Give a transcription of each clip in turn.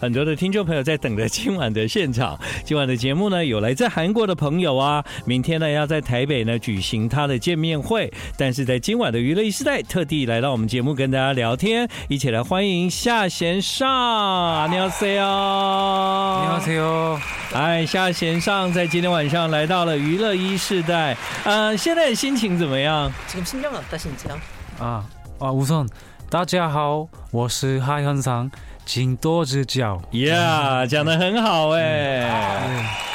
很多的听众朋友在等着今晚的现场。今晚的节目呢，有来自韩国的朋友啊，明天呢要在台北呢举行他的见面会，但是在今晚的娱乐一时代，特地来到我们节目跟大家聊天，一起来欢迎夏贤尚，你好，C 哦，你好，C 哦，哎，夏贤尚在今天晚上来到了娱乐一时代，呃，现在的心情怎么样？啊，啊啊，吴总，大家好，我是夏贤尚。请多指教呀，讲得很好哎，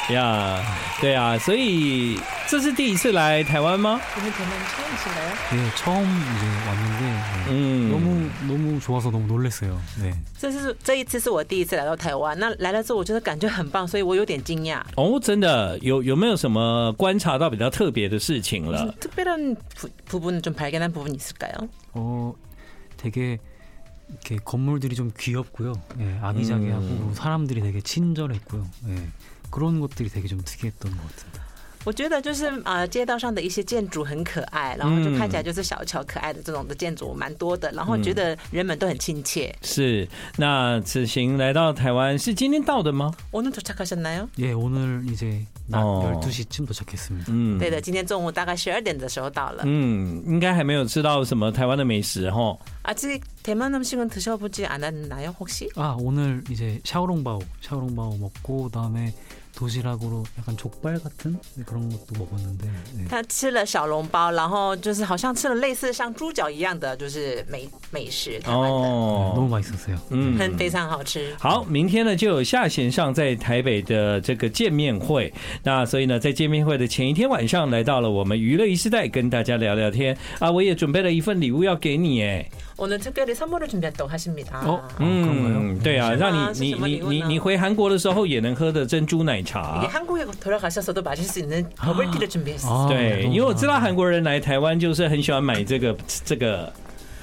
呀，对啊，所以这是第一次来台湾吗？我们可能처음이신가요？ 对，처음이제왔는데嗯，너무너무좋아서너무놀랐어요。对，这是这一次是我第一次来到台湾，那来了之后我觉得感觉很棒，所以我有点惊讶。哦，真的有有没有什么观察到比较特别的事情了？特别的部部分좀발견한부분이있을까요？ 哦，되게。 이렇게 건물들이 좀 귀엽고요. 예, 아기자기하고 음. 사람들이 되게 친절했고요. 예, 그런 것들이 되게 좀 특이했던 것 같습니다. 我觉得就是啊，街道上的一些建筑很可爱，然后就看起来就是小巧可爱的这种的建筑蛮多的，然后觉得人们都很亲切。是，那此行来到台湾是今天到的吗？오늘도착하셨나요？ 예오늘이제낮열두시쯤도착했습니다嗯，对的，今天中午大概十二点的时候到了。嗯，应该还没有吃到什么台湾的美食哈。아직대만음식은드셔보지않았나요혹시 아오늘이제샤오롱바오샤오롱바오먹고그다음에 도시락으로 약간 족발 같은 그런 것도 먹었는데. 네. 他吃了小笼包，然后就是好像吃了类似像猪脚一样的，就是美美食。哦， 너무 맛있었어요. 嗯，好，明天呢就有夏贤尚在台北的这个见面会。那所以呢，在见面会的前一天晚上来到了我们娱乐一时代，跟大家聊聊天。啊，我也准备了一份礼物要给你，哎。 오늘 특별히 선물을 준비했다고 하십니다. 어? 음, 对啊，让你你你你回韩国的时候也能喝的珍珠奶茶。 한국에 돌아가셔서도 마실 수 있는 버블티를 준비했어요. 对，因为我知道韩国人来台湾就是很喜欢买这个这个。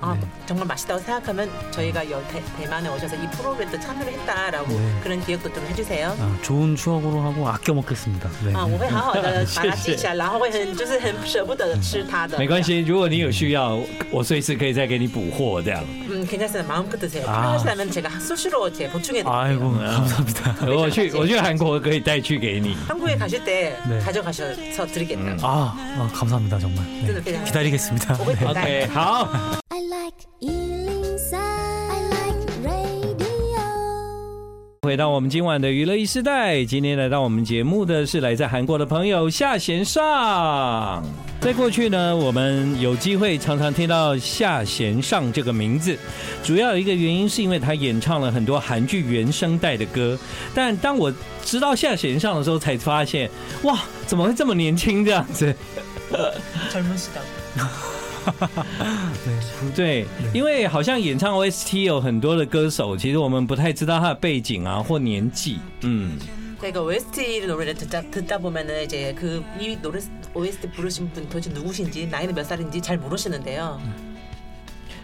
아, 네. 정말 맛있다고 생각하면 저희가 여 대, 대만에 오셔서 이 프로그램도 참여를 했다라고 네. 그런 기억도 좀 해주세요. 아, 좋은 추억으로 하고 아껴 먹겠습니다. 네. 아, 我会好好的把它记下来,然后会很就是很舍不得吃它。没关系，如果你有需要，我随时可以再给你补货这样。嗯，괜찮습니다마음껏드세요 필요하시다면 제가 수시로 제보충해드릴게요 아이고감사합니다我去我去韩国可以带去给你。한국에가실때가져가셔서드리겠다 아아감사합니다정말기다리겠습니다 OK，好。 回到我们今晚的娱乐一时代，今天来到我们节目的是来自韩国的朋友夏贤尚。在过去呢，我们有机会常常听到夏贤尚这个名字，主要有一个原因是因为他演唱了很多韩剧原声带的歌。但当我知道夏贤尚的时候，才发现，哇，怎么会这么年轻这样子？对，因为好像演唱 OST 有很多的歌手，其实我们不太知道他的背景啊或年纪。嗯，这个 OST 노래를듣다듣다보면은이제그이노래 OST 부르신분도대체누구신지나이는몇살인지잘모르시는데요。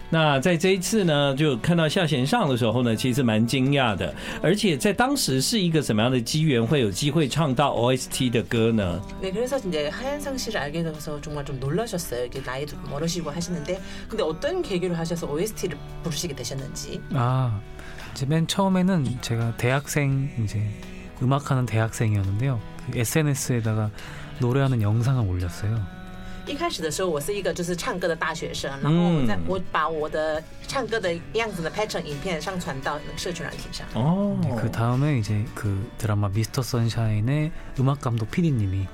那在这一次呢，就看到夏贤尚的时候呢，其实蛮惊讶的。而且在当时是一个什么样的机缘，会有机会唱到 OST 的歌呢？네그래서이제하현상씨를알게돼서정말좀놀라셨어요나이도어리시고하시는데근데어떤계기로하셔서 OST를 부르시게되셨는지아이제맨처음에는제가대학생이제음악하는대학생이었는데요그 SNS에다가노래하는영상을올렸어요 一开始的时候，我是一个就是唱歌的大学生，然后我在我把我的唱歌的样子呢拍成影片上传到社群软体上。哦，그다음에이제그드라마미스터선샤인의음악감독 PD님이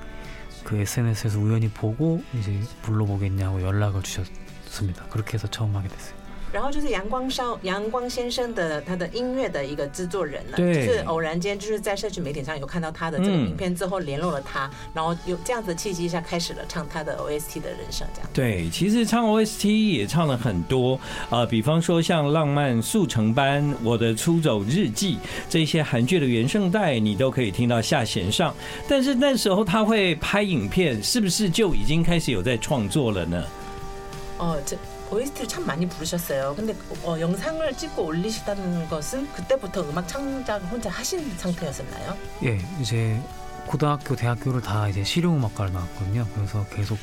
그 SNS 에서 우연히 보고 이제 불러보겠냐고 연락을 주셨습니다. 그렇게 해서 처음 하게 됐어요. 然后就是阳光少阳光先生的他的音乐的一个制作人呢，对就是偶然间就是在社群媒体上有看到他的这个影片之后联络了他，然后有这样子的契机下开始了唱他的 OST 的人生，这样。对，其实唱 OST 也唱了很多啊、呃，比方说像《浪漫速成班》、《我的出走日记》这些韩剧的原声带，你都可以听到下弦上。但是那时候他会拍影片，是不是就已经开始有在创作了呢？哦，这。 OST를 참 많이 부르셨어요. 근데 어, 영상을 찍고 올리시다는 것은 그때부터 음악 창작을 혼자 하신 상태였었나요? 예, 이제 고등학교, 대학교를 다 이제 실용음악과를 나왔거든요. 그래서 계속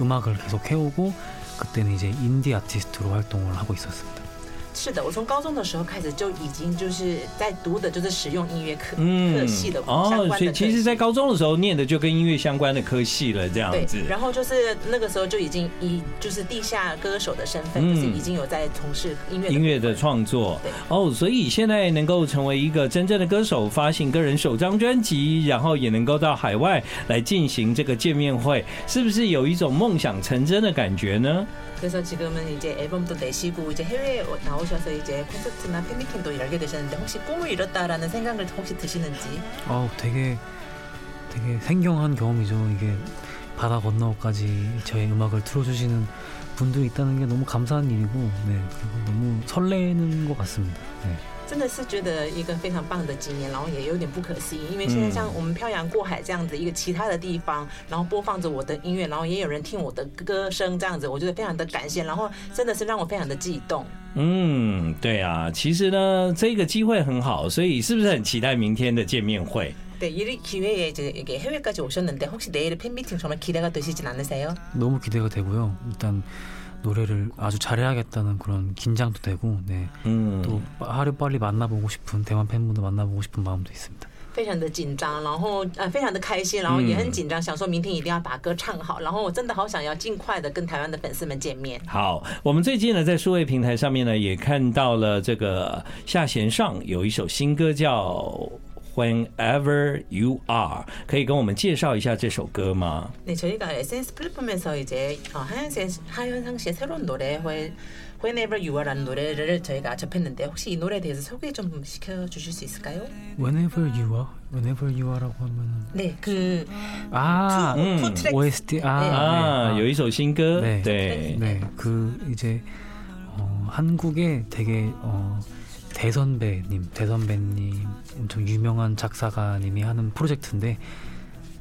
음악을 계속 해오고 그때는 이제 인디 아티스트로 활동을 하고 있었습니다. 是的，我从高中的时候开始就已经就是在读的就是实用音乐课课系的相关的。哦，所以其实，在高中的时候念的就跟音乐相关的科系了，这样子。对，然后就是那个时候就已经以就是地下歌手的身份，就是已经有在从事音乐音乐的创作。对，哦，所以现在能够成为一个真正的歌手，发行个人首张专辑，然后也能够到海外来进行这个见面会，是不是有一种梦想成真的感觉呢？ 그래서 지금은 이제 앨범도 내시고 이제 해외에 나오셔서 이제 콘서트나 팬미팅도 열게 되셨는데 혹시 꿈을 이뤘다라는 생각을 혹시 드시는지? 어, 되게 되게 생경한 경험이죠. 이게 바다 건너까지 저의 음악을 틀어주시는 분들이 있다는 게 너무 감사한 일이고, 네, 그리고 너무 설레는 것 같습니다. 네. 真的是觉得一个非常棒的经验，然后也有点不可思议，因为现在像我们漂洋过海这样子一个其他的地方，然后播放着我的音乐，然后也有人听我的歌声，这样子，我觉得非常的感谢，然后真的是让我非常的激动。嗯，对啊，其实呢，这个机会很好，所以是不是很期待明天的见面会？对，이기회에이게해외까지오셨는데혹시내일팬미팅정말기대가되시진않으세요 너무 기대가 되고요. 일단. 노래를 아주 잘해야겠다는 그런 긴장도 되고, 네. 음. 또 하루 빨리 만나보고 싶은 대만 팬분들 만나보고 싶은 마음도 있습니다. 非常的紧张，然后呃非常的开心，然后也很紧张，想说明天一定要把歌唱好，然后我真的好想要尽快的跟台湾的粉丝们见面。好，我们最近呢在数位平台上面呢也看到了这个夏贤尚有一首新歌叫。 Whenever you are，可以跟我们介绍一下这首歌吗？네저희가 SNS 플랫폼에서 이제 하현상 하현상 씨의 새로운 노래 Whenever You Are라는 노래를 저희가 접했는데 혹시 이 노래에 대해서 소개 좀 시켜 주실 수 있을까요? Whenever You Are, Whenever You Are라고 하면 네, 그 아, 투, 음, 투 OST 아, 네. 아, 有一首新歌 네, 네, 네, 그 이제 어, 한국에 되게 어. 대선배님, 대선배님 엄청 유명한 작사가님이 하는 프로젝트인데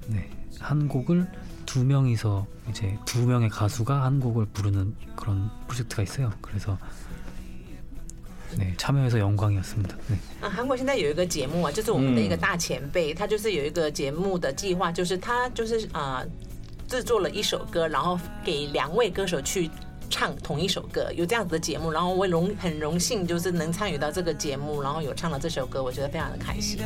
네, 한 곡을 두 명이서 이제 두 명의 가수가 한 곡을 부르는 그런 프로젝트가 있어요. 그래서 네, 참여해서 영광이었습니다. 네. 啊，韩国现在有一个节目啊，就是我们的一个大前辈，他就是有一个节目的计划，就是他就是啊、呃，制作了一首歌，然后给两位歌手去。 唱同一首歌，有这样子的节目，然后我荣很荣幸就是能参与到这个节目，然后有唱了这首歌，我觉得非常的开心。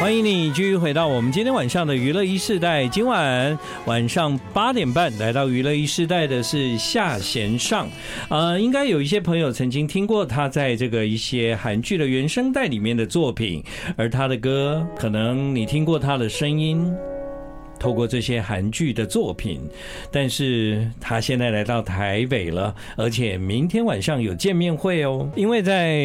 欢迎你继续回到我们今天晚上的娱乐一世代。今晚晚上八点半来到娱乐一世代的是夏贤尚。呃，应该有一些朋友曾经听过他在这个一些韩剧的原声带里面的作品，而他的歌，可能你听过他的声音。透过这些韩剧的作品，但是他现在来到台北了，而且明天晚上有见面会哦。因为在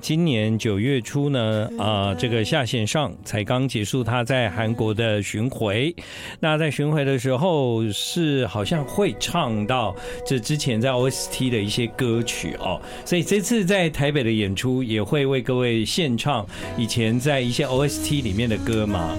今年九月初呢，啊，这个夏贤上才刚结束他在韩国的巡回，那在巡回的时候是好像会唱到这之前在 OST 的一些歌曲哦，所以这次在台北的演出也会为各位献唱以前在一些 OST 里面的歌嘛？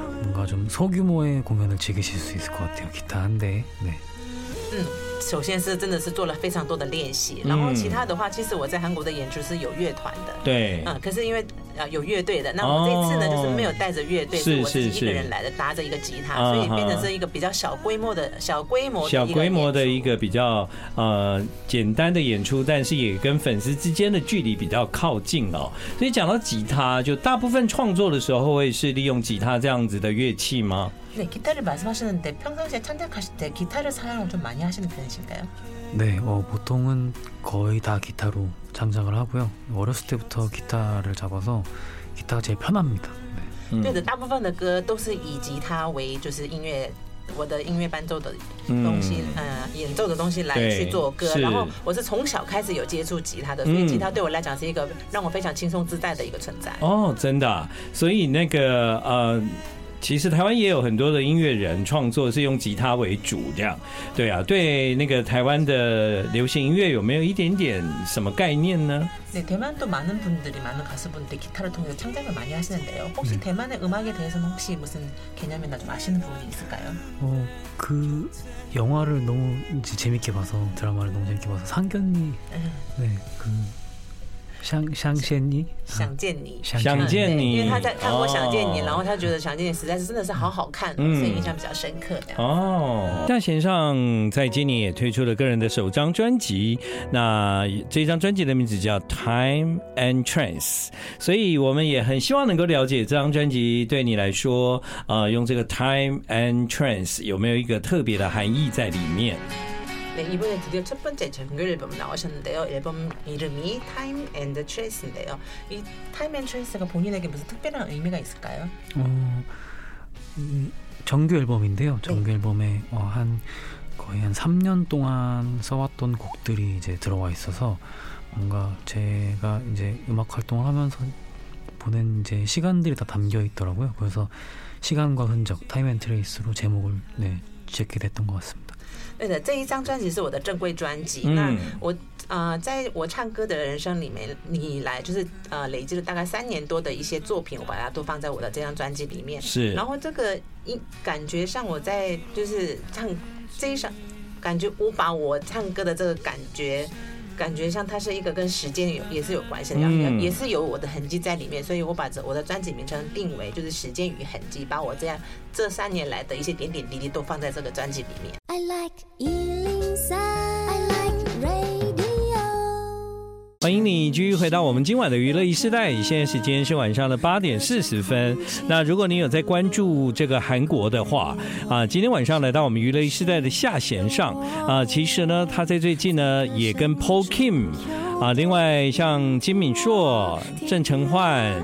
뭔가 좀 소규모의 공연을 즐기실 수 있을 것 같아요. 기타 한 대. 네. 嗯，首先是真的是做了非常多的练习，然后其他的话，其实我在韩国的演出是有乐团的，对，嗯，可是因为 呃有乐队的。那我这次呢，就是没有带着乐队，是我自己一个人来的，搭着一个吉他，所以变成是一个比较小规模的小规模小规模的一个比较呃简单的演出，但是也跟粉丝之间的距离比较靠近哦。所以讲到吉他，就大部分创作的时候会是利用吉他这样子的乐器吗？对，기타를말씀하시는데평상시에창작하실때기타를사용을좀많이하시는편이신가요 네, 어, 보통은 거의 다 기타로 창작을 하고요. 어렸을 때부터 기타를 잡아서 기타가 제일 편합니다. 네. 对的，大部分的歌都是以吉他为就是音乐，呃，演奏的东西来去做歌，然后我是从小开始有接触吉他的，所以吉他对我来讲是一个让我非常轻松自在的一个存在。哦，真的，所以 台湾也有很多的音乐人创作是用吉他为主，这样，对啊，对那个台湾的流行音乐有没有一点点什么概念呢？对，台湾都많은분들이많은가수분들이기타를통해서창작을많이하시는데요혹시대만의음악에대해서는혹시무슨개념이나좀아시는부분이있을까요어그영화를너무재밌게봐서드라마를너무재밌게봐서상견례네그 想想见你，想见你，想见你，因为他在看过《想见你》，然后他觉得《想见你》实在是真的是好好看，所以印象比较深刻。哦，大贤上在今年也推出了个人的首张专辑，那这张专辑的名字叫《Time and Trance》，所以我们也很希望能够了解这张专辑对你来说，呃，用这个 Time and Trance 有没有一个特别的含义在里面？ 네, 이번에 드디어 첫 번째 정규 앨범 나오셨는데요. 앨범 이름이 Time and Trace인데요. 이 Time and Trace가 본인에게 무슨 특별한 의미가 있을까요? 어, 음, 정규 앨범인데요. 정규 네. 앨범에 어, 한 거의 한 3년 동안 써왔던 곡들이 이제 들어와 있어서 뭔가 제가 이제 음악 활동을 하면서 보낸 이제 시간들이 다 담겨 있더라고요. 그래서 시간과 흔적, 타임 앤 트레이스로 제목을 네, 짓게 됐던 것 같습니다. 对的，这一张专辑是我的正规专辑。嗯、那我呃，在我唱歌的人生里面，你来就是呃，累积了大概三年多的一些作品，我把它都放在我的这张专辑里面。是。然后这个一感觉上我在就是唱这一首，感觉我把我唱歌的这个感觉。 感觉像它是一个跟时间有也是有关系的，嗯、也是有我的痕迹在里面，所以我把这我的专辑名称定为就是时间与痕迹，把我这样这三年来的一些点点滴滴都放在这个专辑里面。I like 欢迎你继续回到我们今晚的娱乐一世代，现在时间是晚上的八点四十分。那如果你有在关注这个韩国的话啊，今天晚上来到我们娱乐一世代的下弦上啊，其实呢，他在最近呢也跟 Paul Kim 啊，另外像金敏硕、郑成焕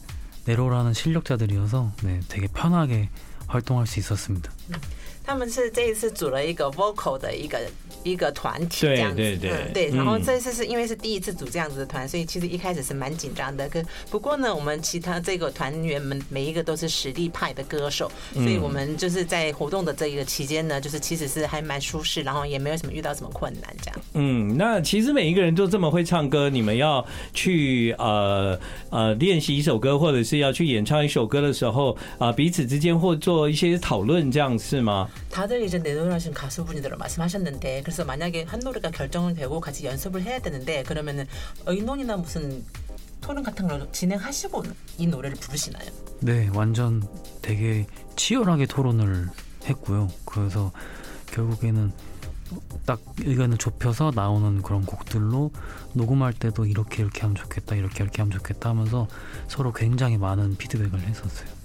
내로라는 실력자들이어서 네, 되게 편하게 활동할 수 있었습니다. 他们是这一次组了一个 vocal 的一个。一个团体这样子，对对对，嗯、对。然后这次是因为是第一次组这样子的团，所以其实一开始是蛮紧张的。可不过呢，我们其他这个团员们每一个都是实力派的歌手，所以我们就是在活动的这一个期间呢，就是其实是还蛮舒适，然后也没有什么遇到什么困难这样。嗯，那其实每一个人都这么会唱歌，你们要去呃呃练习一首歌，或者是要去演唱一首歌的时候啊、呃，彼此之间或做一些讨论，这样是吗？ 그래서 만약에 한 노래가 결정은 되고 같이 연습을 해야 되는데 그러면은 의논이나 무슨 토론 같은 걸 진행하시고 이 노래를 부르시나요? 네, 완전 되게 치열하게 토론을 했고요. 그래서 결국에는 딱 의견을 좁혀서 나오는 그런 곡들로 녹음할 때도 이렇게 이렇게 하면 좋겠다, 이렇게 이렇게 하면 좋겠다 하면서 서로 굉장히 많은 피드백을 했었어요.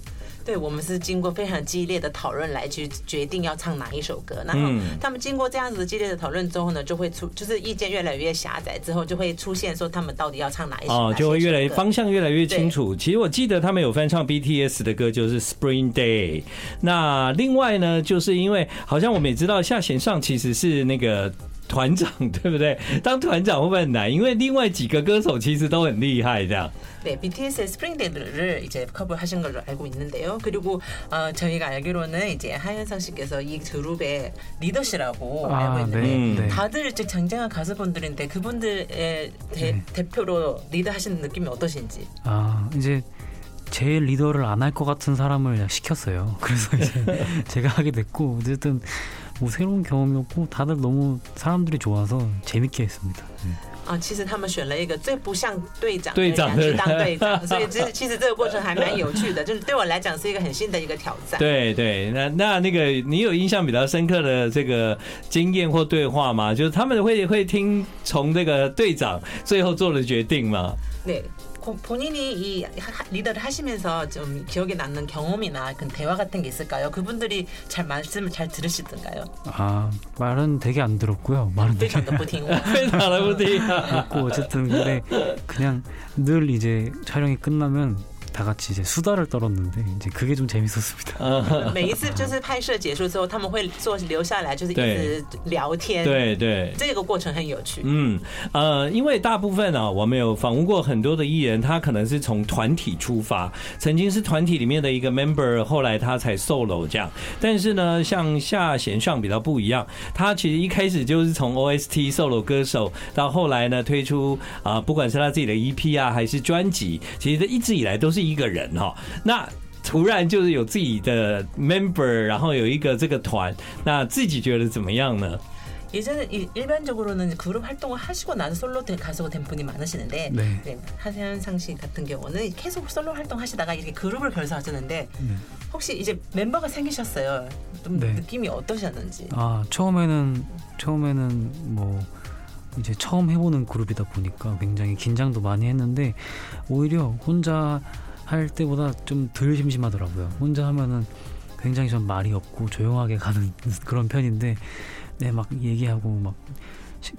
对，我们是经过非常激烈的讨论来去决定要唱哪一首歌，然后他们经过这样子激烈的讨论之后呢，就会出就是意见越来越狭窄，之后就会出现说他们到底要唱哪一首哦，就会越来越方向越来越清楚。其实我记得他们有翻唱 BTS 的歌，就是 Spring Day。那另外呢，就是因为好像我们也知道下弦上其实是那个。 团长，对不对？当团长会不会很难？因为另外几个歌手其实都很厉害，这样。对，BTS의 스프링데이를 이제 커버하신 걸로 알고 있는데요. 그리고 어, 저희가 알기로는 이제 하현상 씨께서 이 그룹의 리더시라고 아, 알고 있는데 네, 네. 다들 즉 쟁쟁한 가수분들인데 그분들의 대, 네. 대표로 리드하시는 느낌이 어떠신지? 아 이제 제일 리더를 안 할 것 같은 사람을 그냥 시켰어요. 그래서 이제 제가 하게 됐고 어쨌든 뭐 새로운 경험이었고 다들 너무 사람들이 좋아서 재밌게 했습니다. 네. 啊，其实他们选了一个最不像队长的队长的人人去当队长，所以其实其实这个过程还蛮有趣的，就是对我来讲是一个很新的一个挑战。对对，那那那个你有印象比较深刻的这个经验或对话吗？就是他们会会听从这个队长最后做的决定吗？对。 본인이 이 하, 리더를 하시면서 좀 기억에 남는 경험이나 그 대화 같은 게 있을까요? 그분들이 잘 말씀을 잘 들으시던가요? 아 말은 되게 안 들었고요. 말은 되게 안 들었고 어쨌든 근데 그냥 늘 이제 촬영이 끝나면 다 같이 이제 수다를 떨었는데 이제 그게 좀 재밌었습니다. 每一次就是拍摄结束之后，他们会坐留下来，就是一直聊天。对对，这个过程很有趣。嗯呃，因为大部分啊，我们有访问过很多的艺人，他可能是从团体出发，曾经是团体里面的一个 member，后来他才 solo 这样。但是呢，像夏贤尚比较不一样，他其实一开始就是从 OST solo 歌手，到后来呢推出啊，不管是他自己的 EP 啊，还是专辑，其实一直以来都是。 一个人哈，那突然就是有自己的 member，然后有一个这个团，那自己觉得怎么样呢？也就是일일반적으로는 그룹 활동을 하시고 나서 솔로 가수가 된 분이 많으시는데 네. 네, 하현상 씨 같은 경우는 계속 솔로 활동 하시다가 이렇게 그룹을 결성하셨는데 네. 혹시 이제 멤버가 생기셨어요. 좀 네. 느낌이 어떠셨는지? 아 처음에는 처음에는 뭐 이제 처음 해보는 그룹이다 보니까 굉장히 긴장도 많이 했는데 오히려 혼자 할 때보다 좀 덜 심심하더라고요. 혼자 하면은 굉장히 좀 말이 없고 조용하게 가는 그런 편인데 네 막 얘기하고 막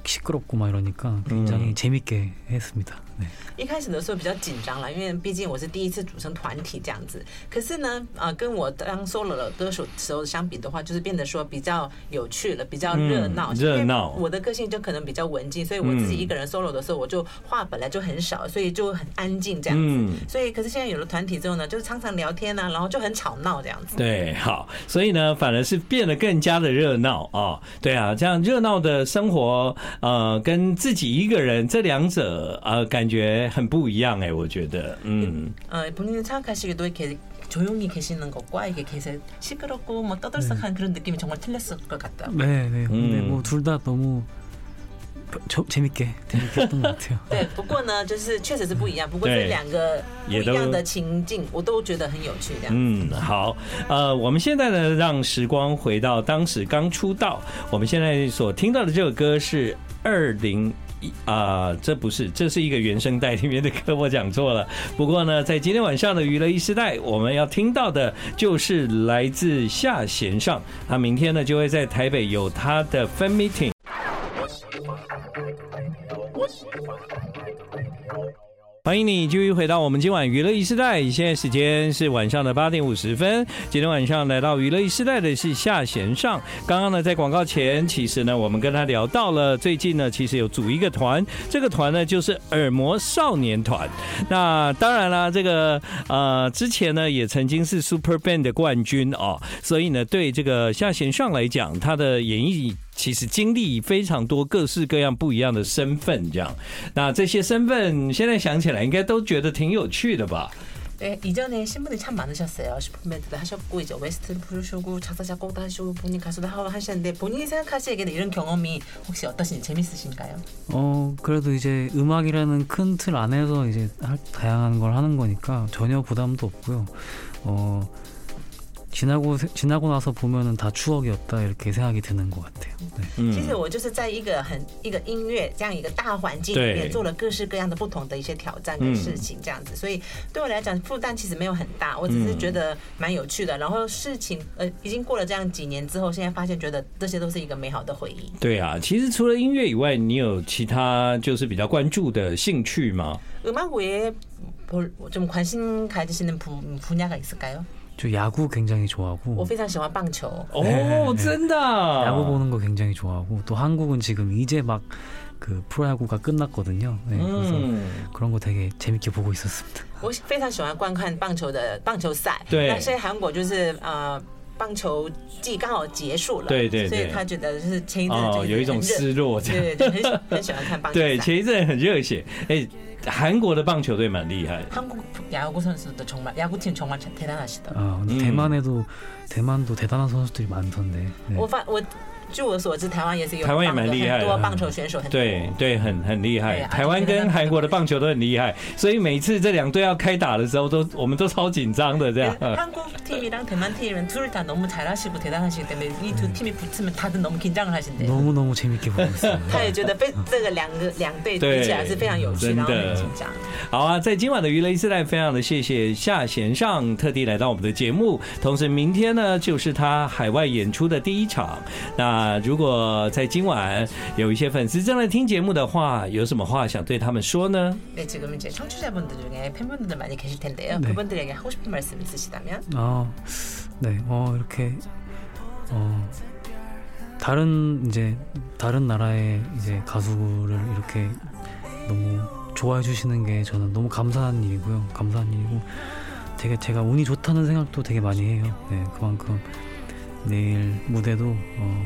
시 끄럽고 막 이러니까 굉장히 음. 재밌게 했습니다. 네 一开始的时候比较紧张了，因为毕竟我是第一次组成团体这样子。可是呢，啊，跟我当 solo 的歌手时候相比的话，就是变得说比较有趣了，比较热闹。热闹。我的个性就可能比较文静，所以我自己一个人 solo 的时候，我就话本来就很少，所以就很安静这样子。所以，可是现在有了团体之后呢，就是常常聊天啊，然后就很吵闹这样子。对，好，所以呢，反而是变得更加的热闹啊。对啊，这样热闹的生活，呃，跟自己一个人这两者，呃，感觉很不一样哎，我觉得，嗯，呃，본인생각하시기도이렇게조용히계시는것과이게계속시끄럽고뭐떠들썩한그런느낌이정말틀렸을것같다 네, 네. 근데 뭐 둘 다 너무 저, 재밌게 재밌게 했던 것 같아요. 对，不过呢，就是确实是不一样。不过这两个不一样的情境，我都觉得很有趣。这样。嗯，好，呃，我们现在呢，让时光回到当时刚出道。我们现在所听到的这首歌是二零 啊，这不是，这是一个原声带里面的歌，我讲错了。不过呢，在今天晚上的娱乐一时代，我们要听到的就是来自夏贤上。他明天呢，就会在台北有他的 fan meeting。欢迎你继续回到我们今晚娱乐一时代，现在时间是晚上的八点五十分。今天晚上来到娱乐一时代的是夏贤尚。刚刚呢，在广告前，其实呢，我们跟他聊到了最近呢，其实有组一个团，这个团呢就是耳膜少年团。那当然啦，这个呃之前呢也曾经是 Super Band 的冠军哦，所以呢，对这个夏贤尚来讲，他的演艺。 其实经历非常多各式各样不一样的身份，这样，那这些身份现在想起来应该都觉得挺有趣的吧？对，以前呢新闻里참 많으셨어요。슈퍼밴드도 하셨고 이제 웨스트를 부르시고 작사 작곡도 하시고 본인 가수도 하고 하셨는데 본인이 생각하시기에는 이런 경험이 혹시 어떠신지 재밌으신가요? 어 그래도 이제 음악이라는 큰 틀 안에서 이제 다양한 걸 하는 거니까 전혀 부담도 없고요. 어. 지나고 지나고 나서 보면은 다 추억이었다 이렇게 생각이 드는 것 같아요. 네. 其实我就是在一个很一个音乐这样一个大环境里面做了各式各样的不同的一些挑战跟事情，这样子，所以对我来讲负担其实没有很大，我只是觉得蛮有趣的。然后事情呃已经过了这样几年之后，现在发现觉得这些都是一个美好的回忆。对啊，其实除了音乐以外，你有其他就是比较关注的兴趣吗？ 음악 외에 좀 관심 가지시는 분야가 있을까요? 저 야구 굉장히 좋아하고 我非常喜欢棒球。 오, 쩐다. 야구 보는 거 굉장히 좋아하고 또 한국은 지금 이제 막 그 프로야구가 끝났거든요. 네, 그래서 음. 그런 거 되게 재밌게 보고 있었습니다. 我非常喜欢观看棒球的棒球赛。对那现在韩国就是呃 棒球季刚好结束了，对对对所以他觉得就是前一阵哦，子有一种失落，这样。对对，就很很喜欢看棒球赛。对，前一阵很热血。哎，韩国的棒球队蛮厉害的。 한국 야구 선수도 정말 야구팀 정말 대단하시다. 아, 근데 음. 대만에도 대만도 대단한 선수들이 많던데. 네. 我发我 据我所知，台湾也是有台湾也棒的蛮厉害的很多棒球选手，很多对对，很很厉害对。啊台湾跟韩国的棒球都很厉害，所以每次这两队要开打的时候，都我们都超紧张的这样。 한국 팀이랑 대만 팀은 둘 다 너무 잘하시고 대단하시기 때문에 이 두 팀이 붙으면 다들 너무 긴장을 하신대요. 너무 너무 재밌게 보고 있어요. 他也觉得非这个两个两队比起来是非常有趣，对然后很真的紧张。好啊，在今晚的娱乐一世代，非常的谢谢夏贤尚特地来到我们的节目。同时，明天呢就是他海外演出的第一场。那 如果在今晚有一些粉丝正在听节目的话，有什么话想对他们说呢？ 네, 지금 이제 청취자분들 중에 팬분들 많이 계실 텐데요. 네. 그분들에게 하고 싶은 말씀 있으시다면? 아, 네, 어 이렇게 어 다른 이제 다른 나라의 이제 가수를 이렇게 너무 좋아해 주시는 게 저는 너무 감사한 일이고요. 감사한 일이고 되게 제가 운이 좋다는 생각도 되게 많이 해요. 네, 그만큼 내일 무대도 어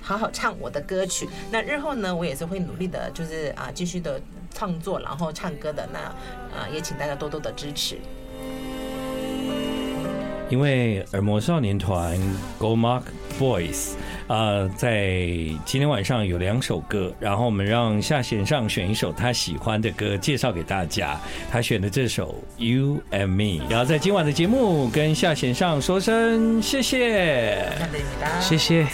好好唱我的歌曲。那日后呢，我也是会努力的，就是啊，继续的创作，然后唱歌的。那啊，也请大家多多的支持。因为耳膜少年团 Go Mark Boys，呃，在今天晚上有两首歌，然后我们让夏贤上选一首他喜欢的歌介绍给大家。他选的这首 You and Me，然后在今晚的节目跟夏贤上说声谢谢。谢谢。